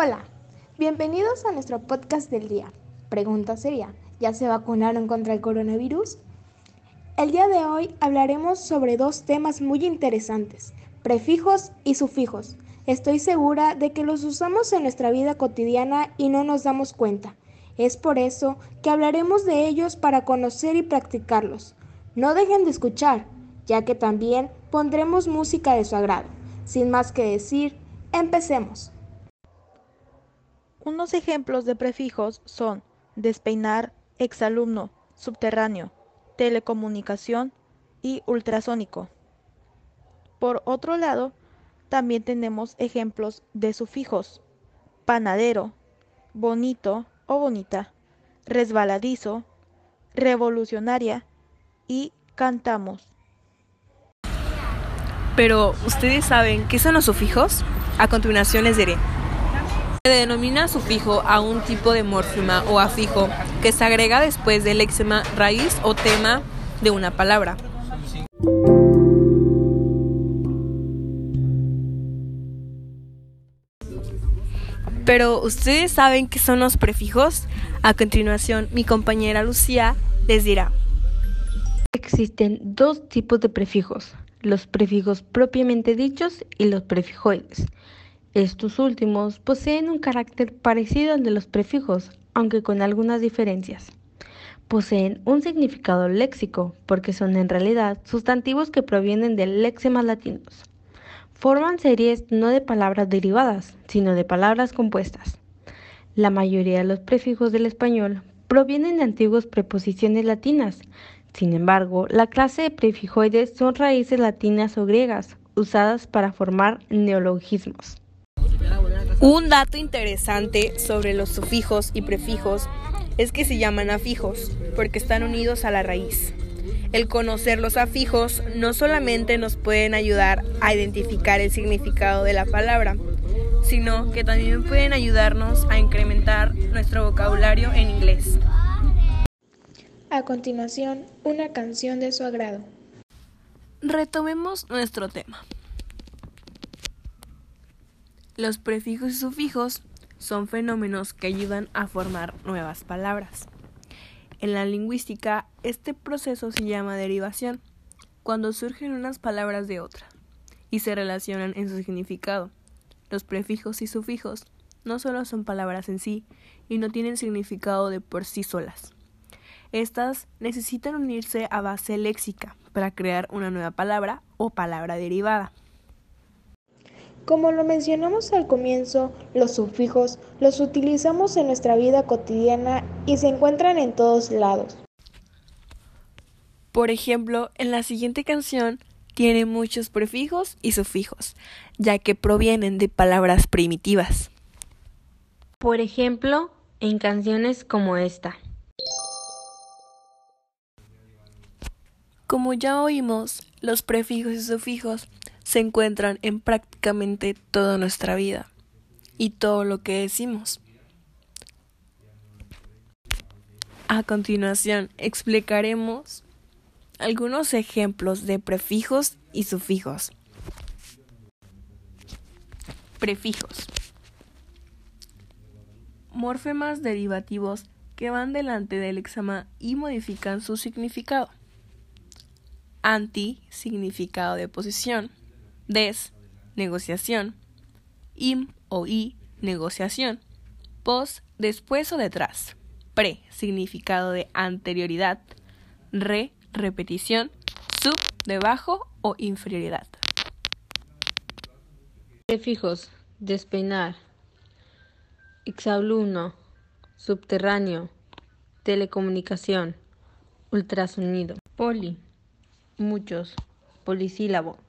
Hola, bienvenidos a nuestro podcast del día. Pregunta seria, ¿ya se vacunaron contra el coronavirus? El día de hoy hablaremos sobre dos temas muy interesantes, prefijos y sufijos. Estoy segura de que los usamos en nuestra vida cotidiana y no nos damos cuenta. Es por eso que hablaremos de ellos para conocer y practicarlos. No dejen de escuchar, ya que también pondremos música de su agrado. Sin más que decir, empecemos. Unos ejemplos de prefijos son despeinar, exalumno, subterráneo, telecomunicación y ultrasónico. Por otro lado, también tenemos ejemplos de sufijos, panadero, bonito o bonita, resbaladizo, revolucionaria y cantamos. Pero, ¿ustedes saben qué son los sufijos? A continuación les diré. Se denomina sufijo a un tipo de morfema o afijo que se agrega después del léxema raíz o tema de una palabra. Pero, ¿ustedes saben qué son los prefijos? A continuación, mi compañera Lucía les dirá. Existen dos tipos de prefijos, los prefijos propiamente dichos y los prefijoides. Estos últimos poseen un carácter parecido al de los prefijos, aunque con algunas diferencias. Poseen un significado léxico porque son en realidad sustantivos que provienen de léximas latinos. Forman series no de palabras derivadas, sino de palabras compuestas. La mayoría de los prefijos del español provienen de antiguas preposiciones latinas. Sin embargo, la clase de prefijoides son raíces latinas o griegas usadas para formar neologismos. Un dato interesante sobre los sufijos y prefijos es que se llaman afijos porque están unidos a la raíz. El conocer los afijos no solamente nos pueden ayudar a identificar el significado de la palabra, sino que también pueden ayudarnos a incrementar nuestro vocabulario en inglés. A continuación, una canción de su agrado. Retomemos nuestro tema. Los prefijos y sufijos son fenómenos que ayudan a formar nuevas palabras. En la lingüística, este proceso se llama derivación, cuando surgen unas palabras de otra y se relacionan en su significado. Los prefijos y sufijos no solo son palabras en sí y no tienen significado de por sí solas. Estas necesitan unirse a base léxica para crear una nueva palabra o palabra derivada. Como lo mencionamos al comienzo, los sufijos los utilizamos en nuestra vida cotidiana y se encuentran en todos lados. Por ejemplo, en la siguiente canción tiene muchos prefijos y sufijos, ya que provienen de palabras primitivas. Por ejemplo, en canciones como esta. Como ya oímos, los prefijos y sufijos se encuentran en prácticamente toda nuestra vida y todo lo que decimos. A continuación explicaremos algunos ejemplos de prefijos y sufijos. Prefijos. Morfemas derivativos que van delante del exama y modifican su significado. Anti, significado de posición des, negociación, im o i, negociación, pos, después o detrás, pre, significado de anterioridad, re, repetición, sub, debajo o inferioridad. Prefijos, despeinar, exalumno, subterráneo, telecomunicación, ultrasonido, poli, muchos, polisílabo.